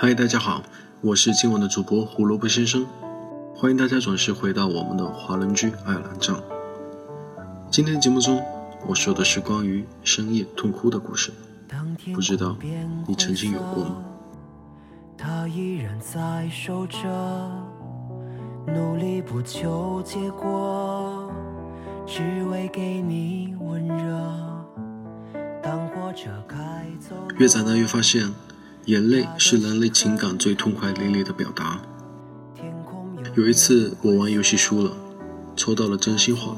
嗨，大家好，我是今晚的主播胡萝卜先生，欢迎大家准时回到我们的华人居爱尔兰站。今天节目中，我说的是关于深夜痛哭的故事，不知道你曾经有过吗？他依然在守着，努力不求结果，只为给你温热。越长大越发现，眼泪是人类情感最痛快淋漓的表达。有一次我玩游戏输了，抽到了真心话，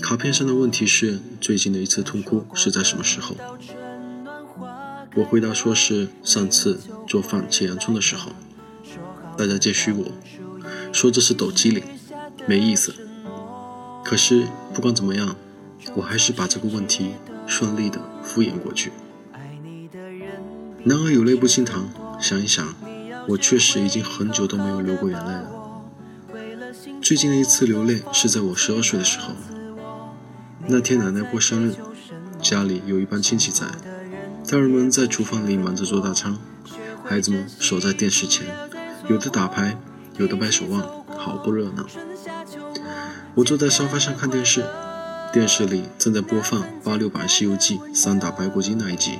卡片上的问题是最近的一次痛哭是在什么时候？我回答说是上次做饭切洋葱的时候。大家皆虚我，说这是抖机灵，没意思。可是不管怎么样，我还是把这个问题。顺利的敷衍过去。男儿有泪不轻弹，想一想，我确实已经很久都没有流过眼泪了。最近的一次流泪是在我十二岁的时候，那天奶奶过生日，家里有一帮亲戚在，大人们在厨房里忙着做大餐，孩子们守在电视前，有的打牌，有的掰手腕，好不热闹。我坐在沙发上看电视。电视里正在播放八六版《西游记》三打白骨精那一集。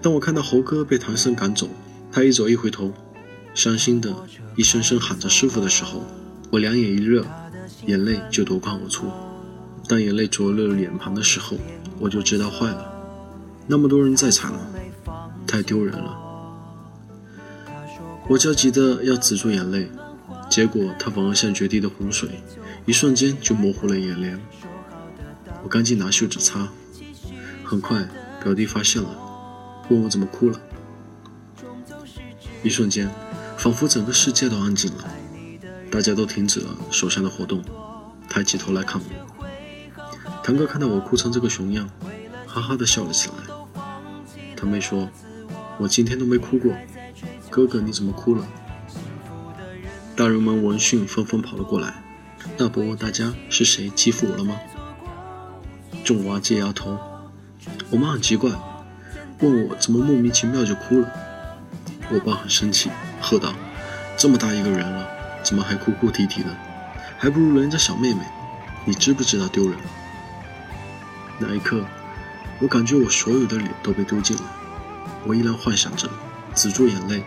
当我看到猴哥被唐僧赶走，他一走一回头，伤心的一声声喊着师傅的时候，我两眼一热，眼泪就夺眶而出。当眼泪灼热脸庞的时候，我就知道坏了。那么多人在场，太丢人了。我焦急的要止住眼泪，结果它反而像决堤的洪水，一瞬间就模糊了眼帘。我赶紧拿袖子擦，很快表弟发现了，问我怎么哭了。一瞬间，仿佛整个世界都安静了，大家都停止了手上的活动，抬起头来看我。堂哥看到我哭成这个熊样，哈哈的笑了起来。堂妹说：“我今天都没哭过，哥哥你怎么哭了？”大人们闻讯纷纷跑了过来，大伯问大家是谁欺负我了吗？众娃皆摇头，我妈很奇怪，问我怎么莫名其妙就哭了。我爸很生气，喝道：“这么大一个人了，怎么还哭哭啼啼的？还不如人家小妹妹，你知不知道丢人？”那一刻，我感觉我所有的脸都被丢尽了。我依然幻想着止住眼泪，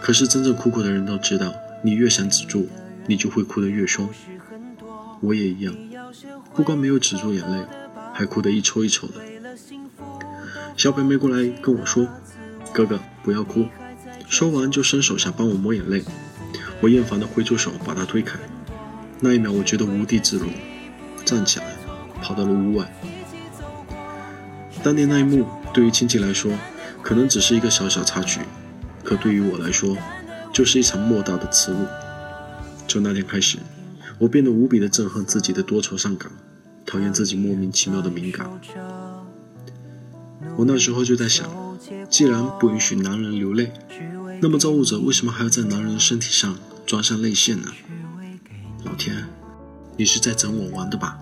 可是真正哭过的人都知道，你越想止住，你就会哭得越凶。我也一样，不光没有止住眼泪。还哭得一抽一抽的，小北妹过来跟我说：“哥哥，不要哭。”说完就伸手想帮我抹眼泪，我厌烦地挥出手把她推开。那一秒，我觉得无地自容，站起来跑到了屋外。当年那一幕对于亲戚来说可能只是一个小小插曲，可对于我来说就是一场莫大的耻辱。从那天开始，我变得无比的憎恨自己的多愁善感。讨厌自己莫名其妙的敏感，我那时候就在想，既然不允许男人流泪，那么造物者为什么还要在男人的身体上装上泪腺呢？老天，你是在整我玩的吧？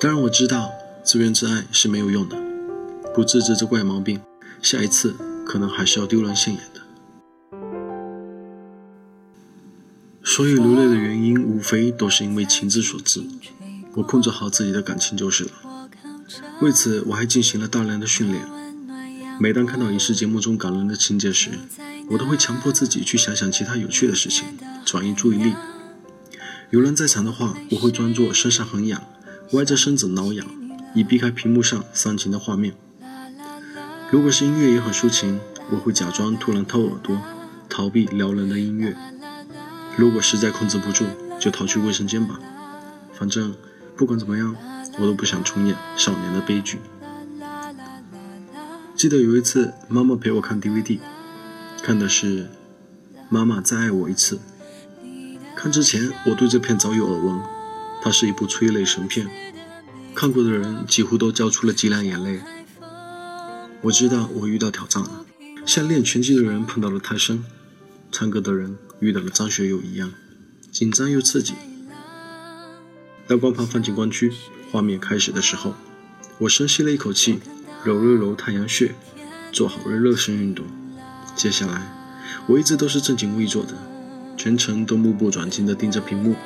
当然我知道。自怨自艾是没有用的，不治治这怪毛病，下一次可能还是要丢人现眼的。所以流泪的原因，无非都是因为情之所致。我控制好自己的感情就是了。为此，我还进行了大量的训练。每当看到影视节目中感人的情节时，我都会强迫自己去想想其他有趣的事情，转移注意力。有人在场的话，我会装作身上很痒，歪着身子挠痒。以避开屏幕上煽情的画面。如果是音乐也很抒情，我会假装突然掏耳朵，逃避撩人的音乐。如果实在控制不住，就逃去卫生间吧。反正不管怎么样，我都不想重演少年的悲剧。记得有一次，妈妈陪我看 DVD，看的是《妈妈再爱我一次》。看之前，我对这片早有耳闻，它是一部催泪神片。看过的人几乎都交出了几两眼泪。我知道我遇到挑战了，像练拳击的人碰到了泰森，唱歌的人遇到了张学友一样，紧张又刺激。当光盘放进光驱，画面开始的时候，我深吸了一口气，揉了揉太阳穴，做好了热身运动。接下来，我一直都是正襟危坐的，全程都目不转睛地盯着屏幕。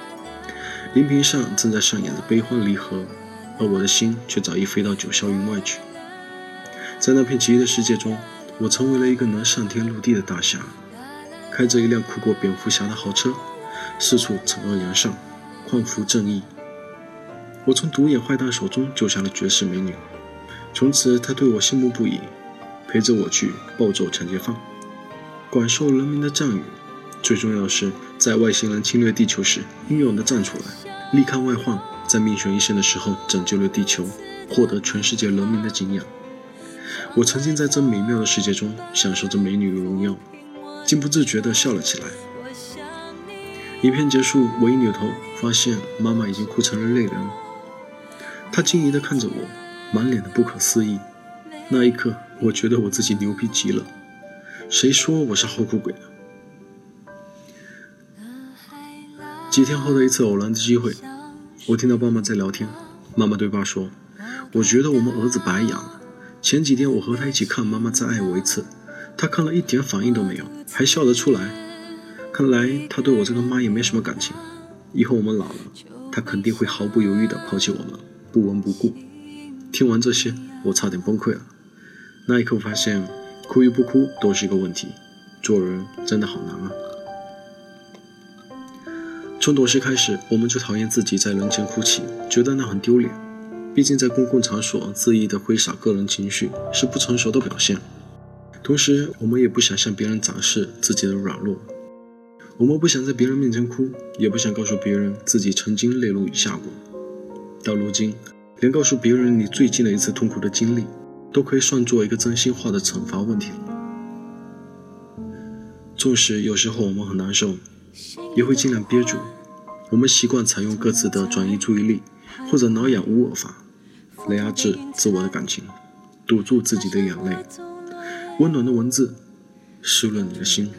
荧屏上正在上演着悲欢离合，而我的心却早已飞到九霄云外去。在那片奇异的世界中，我成为了一个能上天入地的大侠，开着一辆酷过蝙蝠侠的豪车，四处惩恶扬善，匡扶正义。我从独眼坏蛋手中救下了绝世美女，从此她对我羡慕不已，陪着我去暴揍抢劫犯，广受人民的赞誉。最重要的是，在外星人侵略地球时，英勇地站出来，力抗外患，在命悬一线的时候拯救了地球，获得全世界人民的敬仰。我沉浸在这美妙的世界中，享受着美女的荣耀，竟不自觉地笑了起来。影片结束，我一扭头，发现妈妈已经哭成了泪人。她惊疑地看着我，满脸的不可思议。那一刻，我觉得我自己牛逼极了。谁说我是好哭鬼呢？几天后的一次偶然的机会，我听到爸妈在聊天。妈妈对爸说：“我觉得我们儿子白养了。前几天我和他一起看《妈妈再爱我一次》，他看了一点反应都没有，还笑得出来。看来他对我这个妈也没什么感情。以后我们老了，他肯定会毫不犹豫地抛弃我们，不闻不顾。”听完这些，我差点崩溃了。那一刻，我发现哭与不哭都是一个问题。做人真的好难啊！从懂事开始，我们就讨厌自己在人前哭泣，觉得那很丢脸。毕竟在公共场所恣意地挥洒个人情绪是不成熟的表现。同时，我们也不想向别人展示自己的软弱。我们不想在别人面前哭，也不想告诉别人自己曾经泪如雨下过。到如今，连告诉别人你最近的一次痛苦的经历，都可以算作一个真心话的惩罚问题了。纵使有时候我们很难受。也会尽量憋住。我们习惯采用各自的转移注意力或者挠痒捂耳法来压制自我的感情，堵住自己的眼泪。温暖的文字湿润你的心。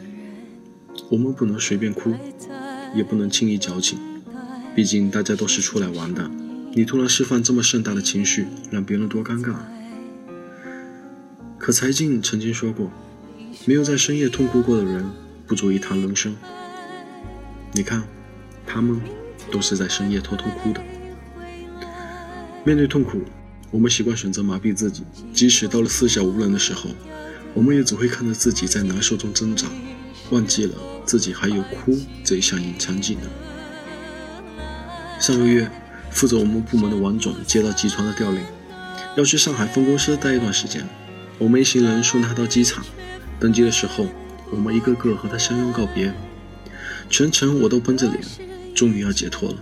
我们不能随便哭，也不能轻易矫情。毕竟大家都是出来玩的，你突然释放这么盛大的情绪，让别人多尴尬。可柴静曾经说过：“没有在深夜痛哭过的人，不足以谈人生。”你看，他们都是在深夜偷偷哭的。面对痛苦，我们习惯选择麻痹自己，即使到了四下无人的时候，我们也只会看着自己在难受中挣扎，忘记了自己还有哭这一项隐藏技能。上个月，负责我们部门的王总接到集团的调令，要去上海分公司待一段时间。我们一行人送他到机场，登机的时候，我们一个个和他相拥告别。全程我都绷着脸，终于要解脱了。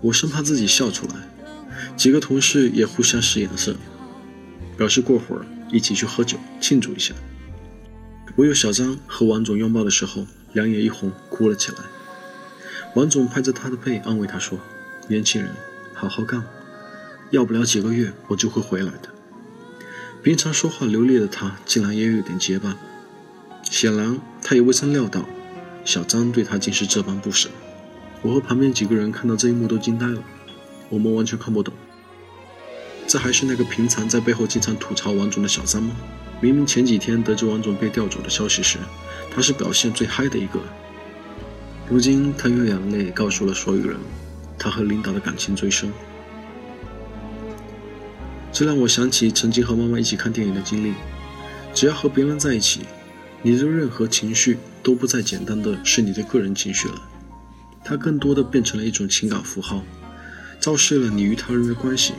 我生怕自己笑出来。几个同事也互相使眼色，表示过会儿一起去喝酒庆祝一下。唯有小张和王总拥抱的时候，两眼一红，哭了起来。王总拍着他的背安慰他说：“年轻人，好好干，要不了几个月我就会回来的。”平常说话流利的他，竟然也有点结巴。显然，他也未曾料到。小张对他竟是这般不舍，我和旁边几个人看到这一幕都惊呆了，我们完全看不懂。这还是那个平常在背后经常吐槽王总的小三吗？明明前几天得知王总被调走的消息时，他是表现最嗨的一个，如今他用眼泪告诉了所有人，他和领导的感情最深。这让我想起曾经和妈妈一起看电影的经历，只要和别人在一起。你的任何情绪都不再简单的是你的个人情绪了，它更多的变成了一种情感符号，昭示了你与他人的关系。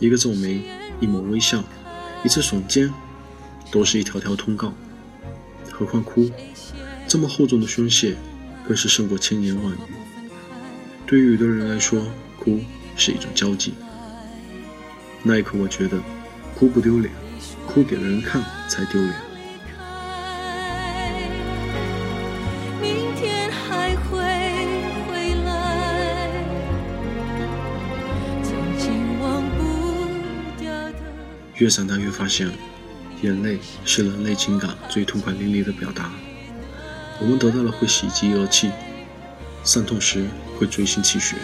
一个皱眉，一抹微笑，一次耸肩，都是一条条通告。何况哭，这么厚重的宣泄，更是胜过千言万语。对于有的人来说，哭是一种交际。那一刻，我觉得，哭不丢脸，哭给了人看才丢脸。越长大越发现，眼泪是人类情感最痛快淋漓的表达。我们得到了会喜极而泣，伤痛时会锥心泣血，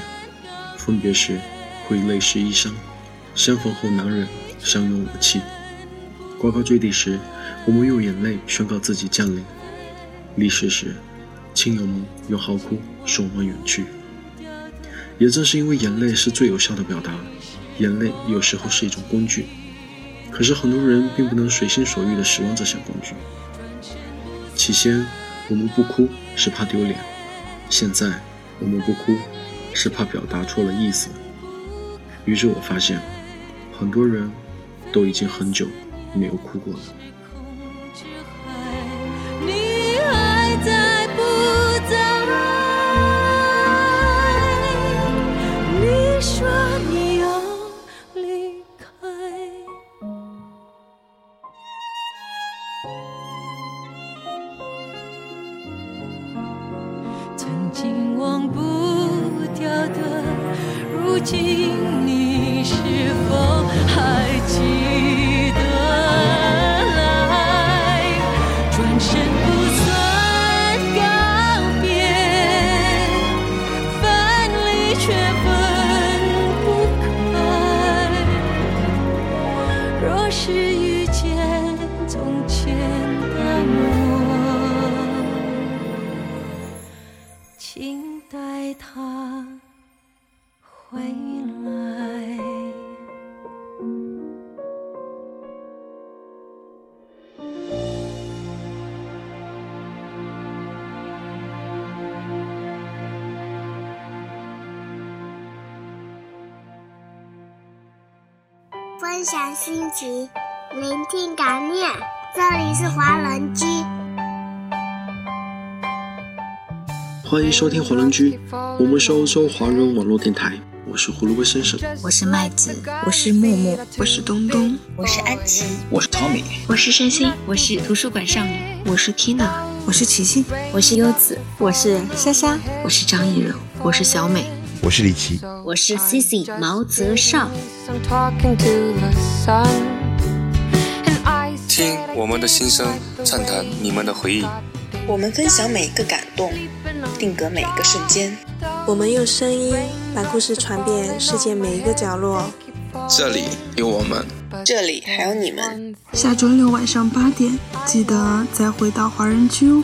分别时会泪湿衣裳，相逢后难忍，相拥而泣。呱呱坠地时，我们用眼泪宣告自己降临；离世时，亲友们用嚎哭送我们远去。也正是因为眼泪是最有效的表达，眼泪有时候是一种工具。可是很多人并不能随心所欲地使用这些工具。起先，我们不哭是怕丢脸；现在，我们不哭是怕表达错了意思。于是我发现，很多人都已经很久没有哭过了。的，如今你是否还记分享心情，聆听感念。这里是华人居。欢迎收听华人居，我们是欧洲华人网络电台。我是胡萝卜先生，我是麦子，我是默默，我是东东，我是安琪，我是 Tommy，我是山心，我是图书馆少女，我是 Tina，我是琪琪，我是优子，我是莎莎，我是张艺柔，我是小美，我是李琦，我是 Cici 毛泽少。听我们的心声，畅谈你们的回忆。我们分享每一个感动，定格每一个瞬间。我们用声音把故事传遍世界每一个角落。这里有我们，这里还有你们。下周六晚上八点，记得再回到华人区哦。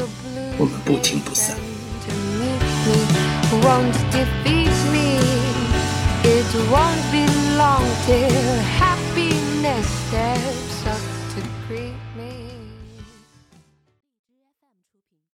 我们不听不散。It won't be long till happiness steps